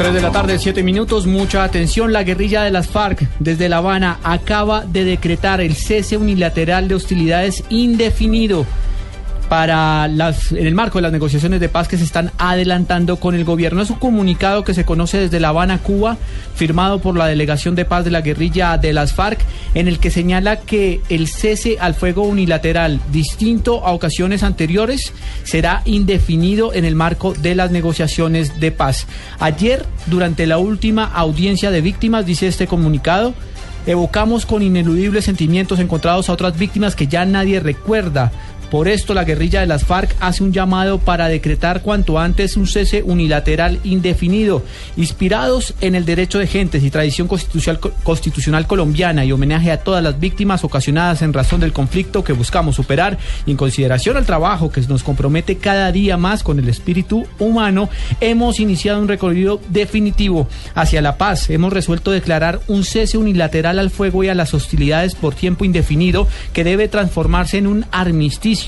3 de la tarde, 7 minutos. Mucha atención. La guerrilla de las FARC desde La Habana acaba de decretar el cese unilateral de hostilidades indefinido para las, en el marco de las negociaciones de paz que se están adelantando con el gobierno. Es un comunicado que se conoce desde La Habana, Cuba, firmado por la Delegación de Paz de la Guerrilla de las FARC, en el que señala que el cese al fuego unilateral, distinto a ocasiones anteriores, será indefinido en el marco de las negociaciones de paz. Ayer, durante la última audiencia de víctimas, dice este comunicado, evocamos con ineludibles sentimientos encontrados a otras víctimas que ya nadie recuerda por esto, la guerrilla de las FARC hace un llamado para decretar cuanto antes un cese unilateral indefinido, inspirados en el derecho de gentes y tradición constitucional, constitucional colombiana y homenaje a todas las víctimas ocasionadas en razón del conflicto que buscamos superar y en consideración al trabajo que nos compromete cada día más con el espíritu humano, hemos iniciado un recorrido definitivo hacia la paz. Hemos resuelto declarar un cese unilateral al fuego y a las hostilidades por tiempo indefinido que debe transformarse en un armisticio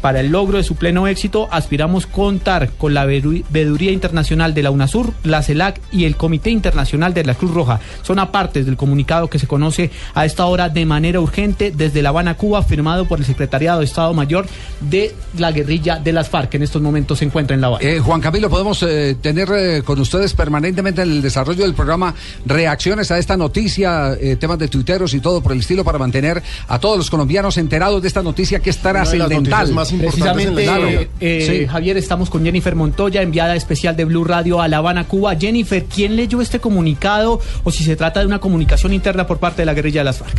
para el logro de su pleno éxito, aspiramos contar con la veeduría internacional de la UNASUR, la CELAC y el Comité Internacional de la Cruz Roja. Son apartes del comunicado que se conoce a esta hora de manera urgente desde La Habana, Cuba, firmado por el Secretariado de Estado Mayor de la guerrilla de las FARC, que en estos momentos se encuentra en La Habana. Eh, Juan Camilo, podemos eh, tener eh, con ustedes permanentemente en el desarrollo del programa reacciones a esta noticia, eh, temas de tuiteros y todo por el estilo para mantener a todos los colombianos enterados de esta noticia que es más Precisamente, eh, Javier, estamos con Jennifer Montoya, enviada especial de Blue Radio a La Habana, Cuba. Jennifer, ¿quién leyó este comunicado o si se trata de una comunicación interna por parte de la guerrilla de las FARC?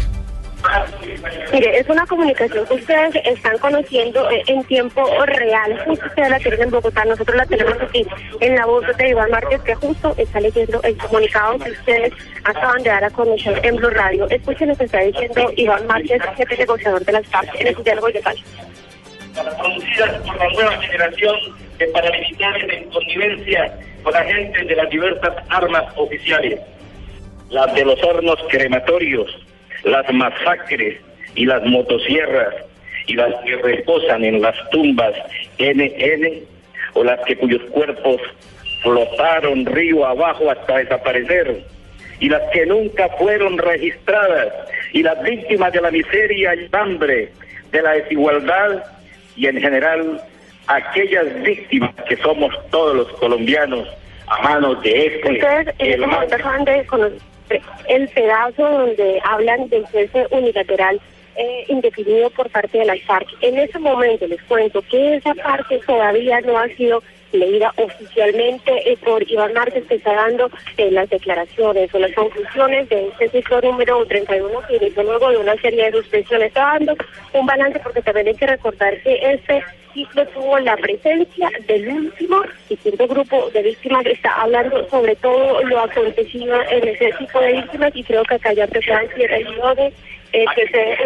Mire, es una comunicación que ustedes están conociendo eh, en tiempo real. Justo ustedes la tienen en Bogotá, nosotros la tenemos aquí en la voz de Iván Márquez, que justo está leyendo el comunicado que ustedes acaban de dar a conocer en Blue Radio. Escuchen lo que está diciendo Iván Márquez, jefe negociador de las FARC, en el diálogo de paz producidas por la nueva generación de paramilitares en connivencia con agentes de las diversas armas oficiales, las de los hornos crematorios, las masacres y las motosierras, y las que reposan en las tumbas NN, o las que cuyos cuerpos flotaron río abajo hasta desaparecer, y las que nunca fueron registradas, y las víctimas de la miseria y hambre, de la desigualdad y en general aquellas víctimas que somos todos los colombianos a manos de este. Ustedes en este momento acaban de conocer el pedazo donde hablan del cese unilateral eh, indefinido por parte de las FARC. En ese momento les cuento que esa parte todavía no ha sido leída oficialmente eh, por Iván Márquez, que está dando eh, las declaraciones o las conclusiones de este ciclo número 31 que inició luego de una serie de suspensiones. Está dando un balance porque también hay que recordar que este ciclo tuvo la presencia del último y cierto grupo de víctimas está hablando sobre todo lo acontecido en ese tipo de víctimas y creo que acá ya se dan cierre de eh, que se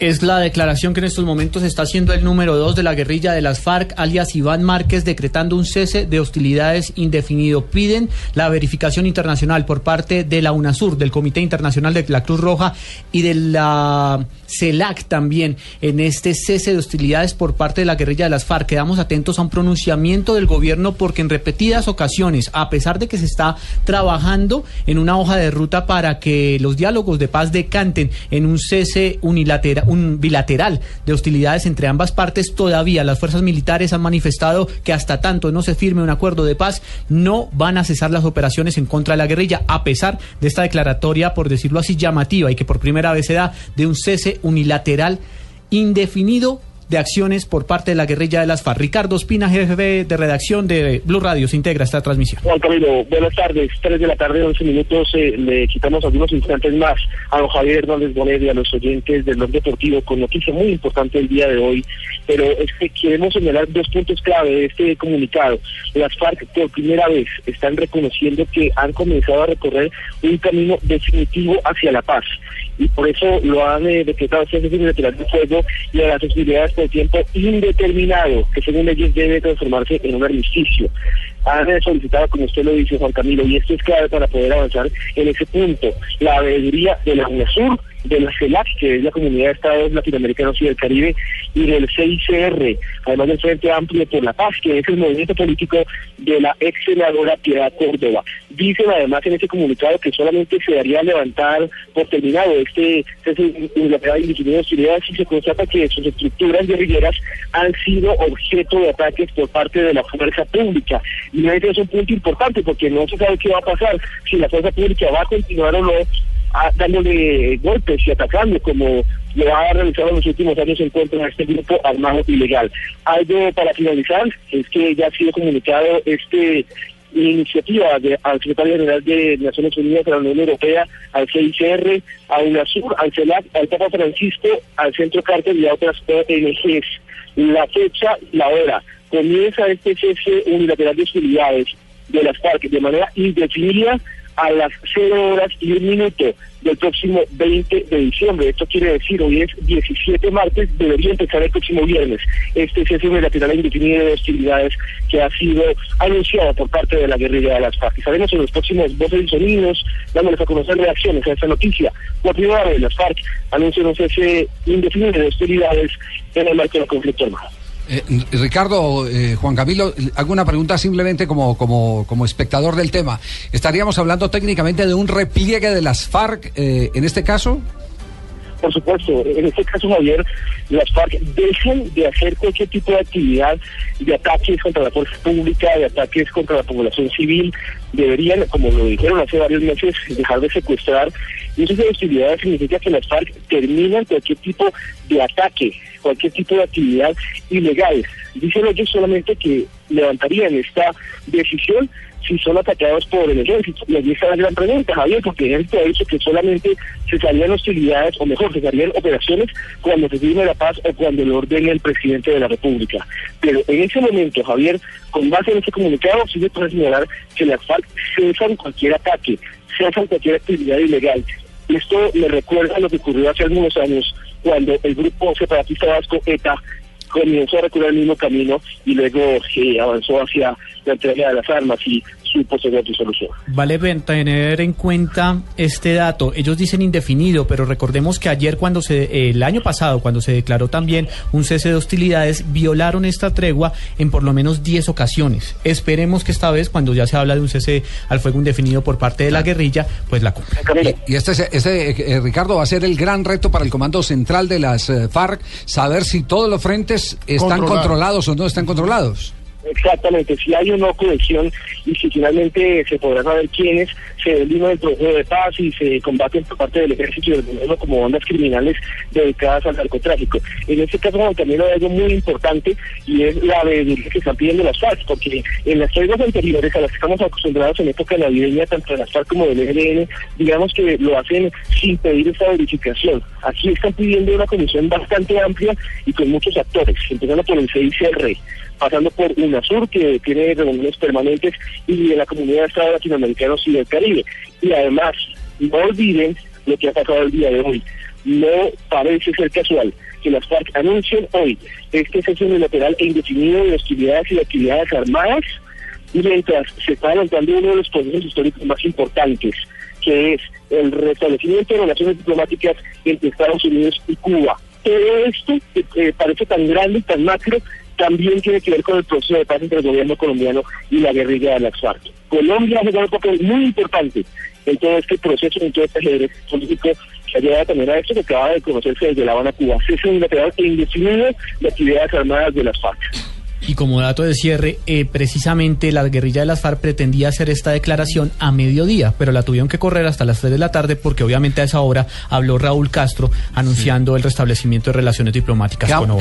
es la declaración que en estos momentos está haciendo el número dos de la guerrilla de las FARC, alias Iván Márquez, decretando un cese de hostilidades indefinido. Piden la verificación internacional por parte de la UNASUR, del Comité Internacional de la Cruz Roja y de la CELAC también en este cese de hostilidades por parte de la guerrilla de las FARC. Quedamos atentos a un pronunciamiento del gobierno porque en repetidas ocasiones, a pesar de que se está trabajando en una hoja de ruta para que los diálogos de paz decanten en un cese unilateral, un bilateral de hostilidades entre ambas partes, todavía las fuerzas militares han manifestado que hasta tanto no se firme un acuerdo de paz, no van a cesar las operaciones en contra de la guerrilla, a pesar de esta declaratoria, por decirlo así, llamativa y que por primera vez se da de un cese unilateral indefinido de acciones por parte de la guerrilla de las FARC. Ricardo Espina, jefe de redacción de Blue Radio, se integra esta transmisión. Juan Camilo, buenas tardes. Tres de la tarde, once minutos. Eh, le quitamos algunos instantes más a don Javier Hernández Bonet y a los oyentes del Blog Deportivo con noticia muy importante el día de hoy. Pero es que queremos señalar dos puntos clave de este comunicado. Las FARC por primera vez están reconociendo que han comenzado a recorrer un camino definitivo hacia la paz y por eso lo han eh, decretado cese unilateral de fuego y a las hostilidades por tiempo indeterminado, que según ellos debe transformarse en un armisticio. Han solicitado, como usted lo dice, Juan Camilo, y esto es clave para poder avanzar en ese punto, la avenida de la UNASUR de la CELAC, que es la Comunidad de Estados Latinoamericanos y del Caribe, y del CICR, además del Frente Amplio por la Paz, que es el movimiento político de la ex senadora Piedad Córdoba. Dicen además en ese comunicado que solamente se daría a levantar por terminado este unilateral indefinido de si se constata que sus estructuras guerrilleras han sido objeto de ataques por parte de la fuerza pública. Y es un punto importante porque no se sabe qué va a pasar si la fuerza pública va a continuar o no dándole golpes y atacando como lo ha realizado en los últimos años en contra de este grupo armado ilegal. Algo para finalizar es que ya ha sido comunicado este iniciativa de, al secretario general de Naciones Unidas, de la Unión Europea, al CICR, a UNASUR, al CELAC, al Papa Francisco, al Centro Carter y a otras ONGs. La fecha, la hora. Comienza este cese unilateral de hostilidades de las FARC de manera indefinida a las 0 horas y un minuto del próximo 20 de diciembre. Esto quiere decir, hoy es 17 martes, debería empezar el próximo viernes. Este cese unilateral indefinido de hostilidades que ha sido anunciado por parte de la guerrilla de las FARC. Y sabemos en los próximos voces y sonidos, dándoles a conocer reacciones a esta noticia. Por primera vez, las FARC anuncian un cese indefinido de hostilidades en el marco del conflicto armado. Eh, Ricardo, eh, Juan Camilo, hago una pregunta simplemente como, como, como espectador del tema. ¿Estaríamos hablando técnicamente de un repliegue de las FARC eh, en este caso? Por supuesto, en este caso, Javier, las FARC dejan de hacer cualquier tipo de actividad de ataques contra la fuerza pública, de ataques contra la población civil. Deberían, como lo dijeron hace varios meses, dejar de secuestrar. Y eso de significa que las FARC terminan cualquier tipo de ataque, cualquier tipo de actividad ilegal. Dicen ellos solamente que levantarían esta decisión si son atacados por el ejército. Y allí está la gran pregunta, Javier, porque el ejército ha dicho que solamente se salían hostilidades, o mejor, se salían operaciones cuando se firme la paz o cuando lo ordene el presidente de la República. Pero en ese momento, Javier, con base en ese comunicado, sí se puede señalar que las FARC cesan cualquier ataque, cesan cualquier actividad ilegal. Esto me recuerda a lo que ocurrió hace algunos años cuando el grupo separatista vasco ETA comenzó a recorrer el mismo camino y luego eh, avanzó hacia la entrega de las armas y su posterior disolución. Vale tener en cuenta este dato. Ellos dicen indefinido, pero recordemos que ayer, cuando se, el año pasado, cuando se declaró también un cese de hostilidades, violaron esta tregua en por lo menos 10 ocasiones. Esperemos que esta vez, cuando ya se habla de un cese al fuego indefinido por parte de la guerrilla, pues la cumplan. Y, este, este eh, Ricardo, va a ser el gran reto para el Comando Central de las eh, FARC, saber si todos los frentes están controlados o no están controlados. Exactamente, si hay una cohesión y si finalmente se podrá saber quiénes se delima del proceso de paz y se combaten por parte del ejército y del gobierno como bandas criminales dedicadas al narcotráfico. En este caso también hay algo muy importante y es la obediencia que están pidiendo las FARC, porque en las tribus anteriores a las que estamos acostumbrados en época navideña, tanto de las FARC como del ELN, digamos que lo hacen sin pedir esta verificación. Aquí están pidiendo una comisión bastante amplia y con muchos actores, empezando por el CICR pasando por UNASUR, que tiene reuniones permanentes, y de la comunidad de Estados Latinoamericanos y del Caribe. Y además, no olviden lo que ha pasado el día de hoy. No parece ser casual que las FARC anuncien hoy este cese unilateral e indefinido de hostilidades y de actividades armadas, mientras se está adelantando uno de los procesos históricos más importantes, que es el restablecimiento de relaciones diplomáticas entre Estados Unidos y Cuba. Todo esto que parece tan grande y tan macro también tiene que ver con el proceso de paz entre el gobierno colombiano y la guerrilla de la FARC. Colombia ha jugado un papel muy importante en todo este proceso, en todo este ajedrez político que ha llevado también a esto que acaba de conocerse desde La Habana, Cuba. Cese unilateral e indefinido de actividades armadas de las FARC. Y como dato de cierre, eh, precisamente la guerrilla de las FARC pretendía hacer esta declaración a mediodía, pero la tuvieron que correr hasta las 3 de la tarde porque obviamente a esa hora habló Raúl Castro anunciando el restablecimiento de relaciones diplomáticas con